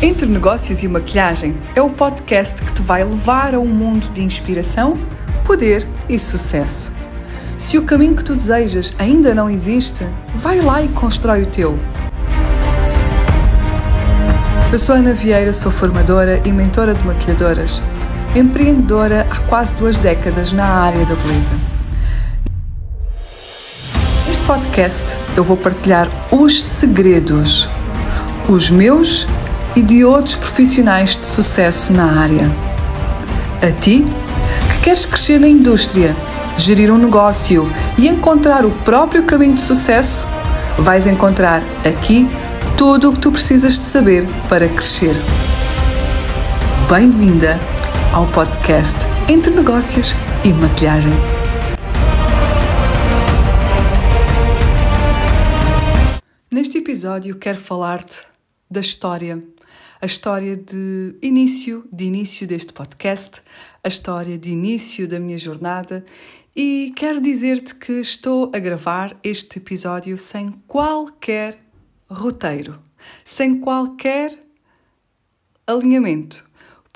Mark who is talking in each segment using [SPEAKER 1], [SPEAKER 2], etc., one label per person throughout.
[SPEAKER 1] Entre Negócios e Maquilhagem é o podcast que te vai levar a um mundo de inspiração, poder e sucesso. Se o caminho que tu desejas ainda não existe, vai lá e constrói o teu. Eu sou Ana Vieira, sou formadora e mentora de maquilhadoras, empreendedora há quase duas décadas na área da beleza. Neste podcast eu vou partilhar os segredos, os meus e de outros profissionais de sucesso na área. A ti, que queres crescer na indústria, gerir um negócio e encontrar o próprio caminho de sucesso, vais encontrar aqui tudo o que tu precisas de saber para crescer. Bem-vinda ao podcast Entre Negócios e Maquilhagem. Neste episódio quero falar-te da história a história de início, de início deste podcast, a história de início da minha jornada e quero dizer-te que estou a gravar este episódio sem qualquer roteiro, sem qualquer alinhamento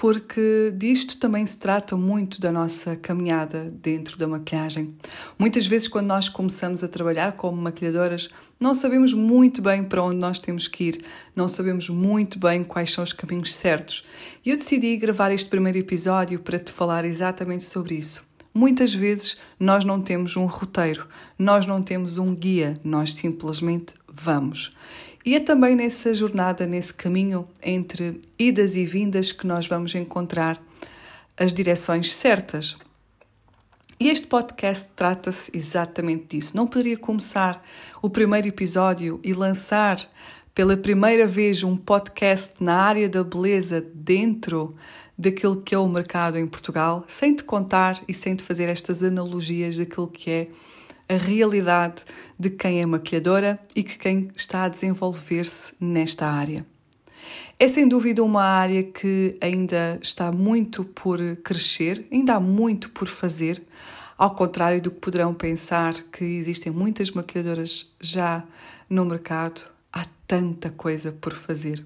[SPEAKER 1] porque disto também se trata muito da nossa caminhada dentro da maquilhagem. Muitas vezes, quando nós começamos a trabalhar como maquilhadoras, não sabemos muito bem para onde nós temos que ir, não sabemos muito bem quais são os caminhos certos. E eu decidi gravar este primeiro episódio para te falar exatamente sobre isso. Muitas vezes nós não temos um roteiro, nós não temos um guia, nós simplesmente vamos. E é também nessa jornada, nesse caminho entre idas e vindas que nós vamos encontrar as direções certas. E este podcast trata-se exatamente disso. Não poderia começar o primeiro episódio e lançar pela primeira vez um podcast na área da beleza dentro daquilo que é o mercado em Portugal, sem te contar e sem te fazer estas analogias daquilo que é a realidade de quem é maquilhadora e que quem está a desenvolver-se nesta área. É sem dúvida uma área que ainda está muito por crescer, ainda há muito por fazer, ao contrário do que poderão pensar que existem muitas maquilhadoras já no mercado, há tanta coisa por fazer.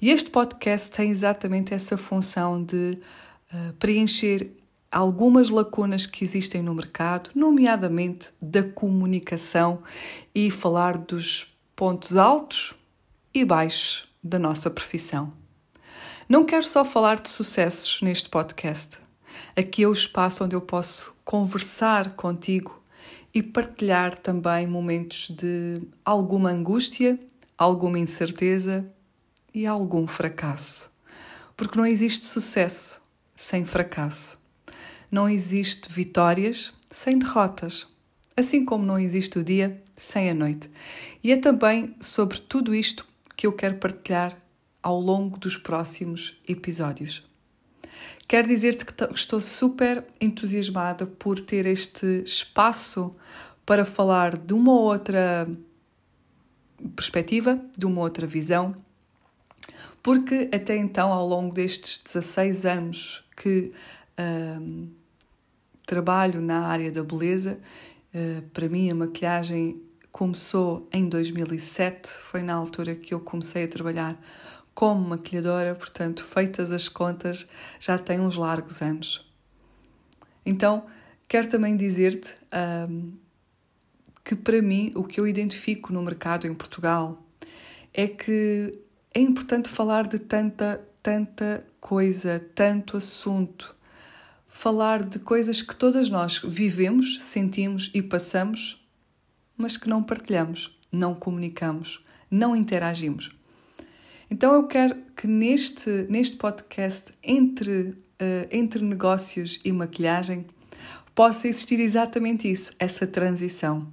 [SPEAKER 1] E este podcast tem exatamente essa função de uh, preencher algumas lacunas que existem no mercado, nomeadamente da comunicação, e falar dos pontos altos e baixos da nossa profissão. Não quero só falar de sucessos neste podcast. Aqui é o espaço onde eu posso conversar contigo e partilhar também momentos de alguma angústia, alguma incerteza e algum fracasso. Porque não existe sucesso sem fracasso. Não existe vitórias sem derrotas, assim como não existe o dia sem a noite. E é também sobre tudo isto que eu quero partilhar ao longo dos próximos episódios. Quero dizer-te que estou super entusiasmada por ter este espaço para falar de uma outra perspectiva, de uma outra visão, porque até então, ao longo destes 16 anos que trabalho na área da beleza. Uh, para mim, a maquilhagem começou em 2007, foi na altura que eu comecei a trabalhar como maquilhadora, portanto, feitas as contas, já tem uns largos anos. Então, quero também dizer-te um, que, para mim, o que eu identifico no mercado em Portugal é que é importante falar de tanta, tanta coisa, tanto assunto, falar de coisas que todas nós vivemos, sentimos e passamos, mas que não partilhamos, não comunicamos, não interagimos. Então eu quero que neste, neste podcast, entre, uh, entre negócios e maquilhagem, possa existir exatamente isso, essa transição.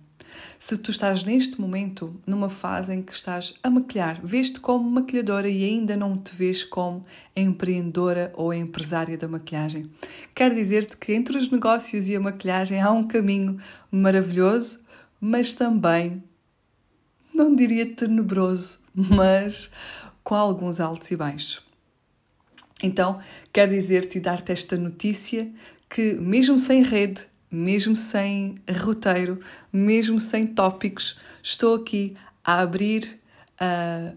[SPEAKER 1] Se tu estás neste momento numa fase em que estás a maquilhar, vês-te como maquilhadora e ainda não te vês como empreendedora ou empresária da maquilhagem, quero dizer-te que entre os negócios e a maquilhagem há um caminho maravilhoso, mas também, não diria tenebroso, mas com alguns altos e baixos. Então, quero dizer-te e dar-te esta notícia que, mesmo sem rede, mesmo sem roteiro, mesmo sem tópicos, estou aqui a abrir uh,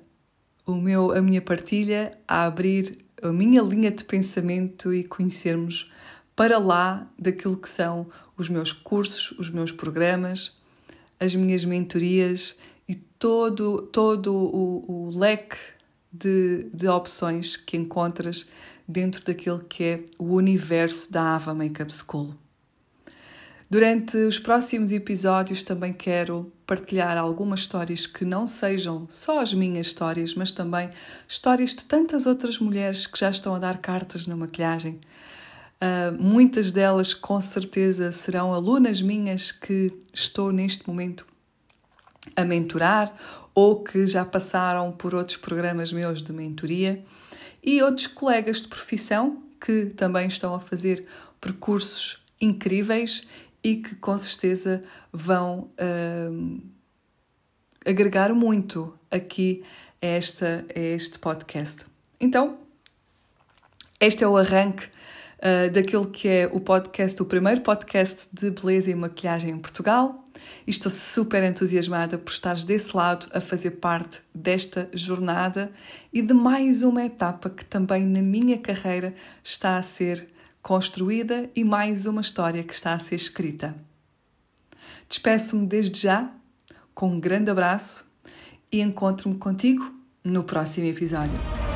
[SPEAKER 1] o meu, a minha partilha, a abrir a minha linha de pensamento e conhecermos para lá daquilo que são os meus cursos, os meus programas, as minhas mentorias e todo, todo o, o leque de, de opções que encontras dentro daquele que é o universo da Ava Makeup School. Durante os próximos episódios também quero partilhar algumas histórias que não sejam só as minhas histórias, mas também histórias de tantas outras mulheres que já estão a dar cartas na maquilhagem. Uh, muitas delas com certeza serão alunas minhas que estou neste momento a mentorar ou que já passaram por outros programas meus de mentoria e outros colegas de profissão que também estão a fazer percursos incríveis e que com certeza vão uh, agregar muito aqui a, esta, a este podcast. Então, este é o arranque uh, daquilo que é o podcast, o primeiro podcast de beleza e maquilhagem em Portugal. E estou super entusiasmada por estares desse lado a fazer parte desta jornada e de mais uma etapa que também na minha carreira está a ser construída e mais uma história que está a ser escrita. Despeço-me desde já com um grande abraço e encontro-me contigo no próximo episódio.